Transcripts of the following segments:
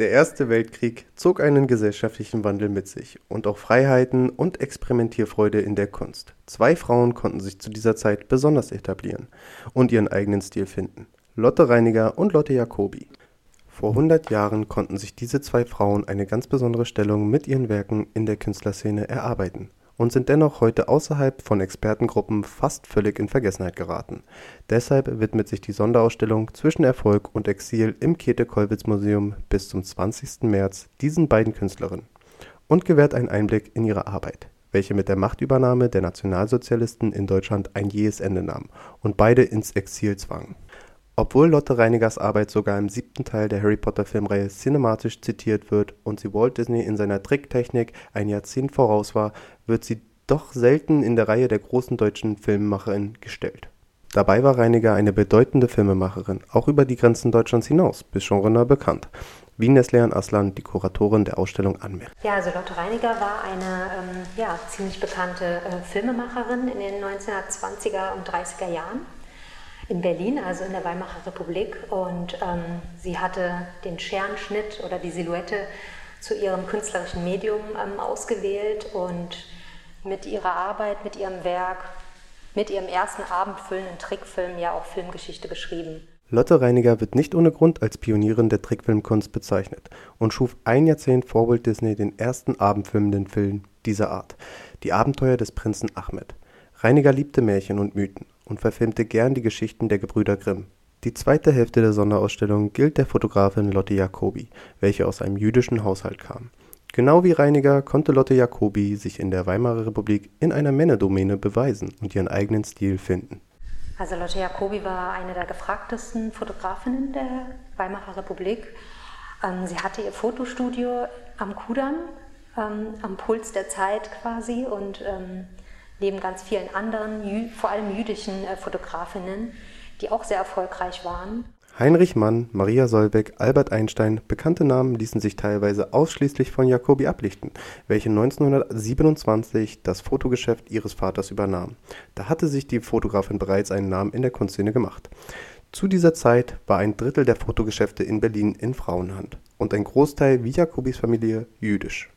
Der Erste Weltkrieg zog einen gesellschaftlichen Wandel mit sich und auch Freiheiten und Experimentierfreude in der Kunst. Zwei Frauen konnten sich zu dieser Zeit besonders etablieren und ihren eigenen Stil finden: Lotte Reiniger und Lotte Jacobi. Vor 100 Jahren konnten sich diese zwei Frauen eine ganz besondere Stellung mit ihren Werken in der Künstlerszene erarbeiten und sind dennoch heute außerhalb von Expertengruppen fast völlig in Vergessenheit geraten. Deshalb widmet sich die Sonderausstellung Zwischen Erfolg und Exil im Käthe-Kollwitz-Museum bis zum 20. März diesen beiden Künstlerinnen und gewährt einen Einblick in ihre Arbeit, welche mit der Machtübernahme der Nationalsozialisten in Deutschland ein jähes Ende nahm und beide ins Exil zwang obwohl Lotte Reinigers Arbeit sogar im siebten Teil der Harry-Potter-Filmreihe cinematisch zitiert wird und sie Walt Disney in seiner Tricktechnik ein Jahrzehnt voraus war, wird sie doch selten in der Reihe der großen deutschen Filmemacherinnen gestellt. Dabei war Reiniger eine bedeutende Filmemacherin, auch über die Grenzen Deutschlands hinaus, bis genrenah bekannt, wie Neslihan Aslan, die Kuratorin der Ausstellung, anmerkt. Ja, also Lotte Reiniger war eine ähm, ja, ziemlich bekannte äh, Filmemacherin in den 1920er und 30er Jahren in Berlin, also in der Weimarer Republik. Und ähm, sie hatte den Scherenschnitt oder die Silhouette zu ihrem künstlerischen Medium ähm, ausgewählt und mit ihrer Arbeit, mit ihrem Werk, mit ihrem ersten abendfüllenden Trickfilm ja auch Filmgeschichte geschrieben. Lotte Reiniger wird nicht ohne Grund als Pionierin der Trickfilmkunst bezeichnet und schuf ein Jahrzehnt vor Walt Disney den ersten abendfilmenden Film dieser Art, Die Abenteuer des Prinzen Ahmed. Reiniger liebte Märchen und Mythen und verfilmte gern die Geschichten der Gebrüder Grimm. Die zweite Hälfte der Sonderausstellung gilt der Fotografin Lotte Jacobi, welche aus einem jüdischen Haushalt kam. Genau wie Reiniger konnte Lotte Jacobi sich in der Weimarer Republik in einer Männerdomäne beweisen und ihren eigenen Stil finden. Also Lotte Jacobi war eine der gefragtesten Fotografinnen der Weimarer Republik. Ähm, sie hatte ihr Fotostudio am Kudamm, ähm, am Puls der Zeit quasi und ähm, neben ganz vielen anderen, vor allem jüdischen äh, Fotografinnen, die auch sehr erfolgreich waren. Heinrich Mann, Maria Solbeck, Albert Einstein, bekannte Namen ließen sich teilweise ausschließlich von Jacobi ablichten, welche 1927 das Fotogeschäft ihres Vaters übernahm. Da hatte sich die Fotografin bereits einen Namen in der Kunstszene gemacht. Zu dieser Zeit war ein Drittel der Fotogeschäfte in Berlin in Frauenhand und ein Großteil wie Jacobis Familie jüdisch.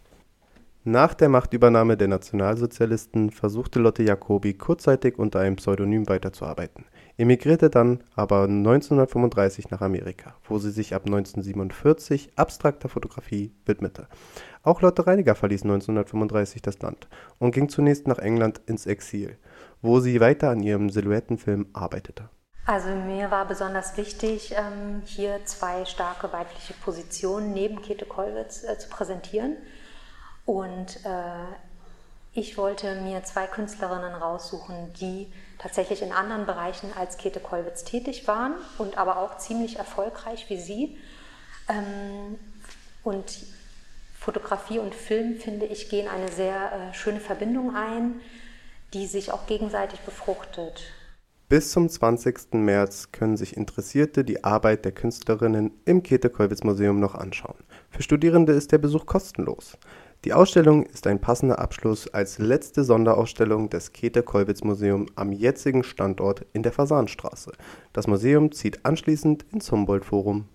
Nach der Machtübernahme der Nationalsozialisten versuchte Lotte Jacobi kurzzeitig unter einem Pseudonym weiterzuarbeiten, emigrierte dann aber 1935 nach Amerika, wo sie sich ab 1947 abstrakter Fotografie widmete. Auch Lotte Reiniger verließ 1935 das Land und ging zunächst nach England ins Exil, wo sie weiter an ihrem Silhouettenfilm arbeitete. Also mir war besonders wichtig, ähm, hier zwei starke weibliche Positionen neben Käthe Kollwitz äh, zu präsentieren. Und äh, ich wollte mir zwei Künstlerinnen raussuchen, die tatsächlich in anderen Bereichen als Käthe Kollwitz tätig waren und aber auch ziemlich erfolgreich wie sie. Ähm, und Fotografie und Film, finde ich, gehen eine sehr äh, schöne Verbindung ein, die sich auch gegenseitig befruchtet. Bis zum 20. März können sich Interessierte die Arbeit der Künstlerinnen im Käthe-Kollwitz-Museum noch anschauen. Für Studierende ist der Besuch kostenlos. Die Ausstellung ist ein passender Abschluss als letzte Sonderausstellung des Käthe-Kollwitz-Museum am jetzigen Standort in der Fasanstraße. Das Museum zieht anschließend ins Humboldt-Forum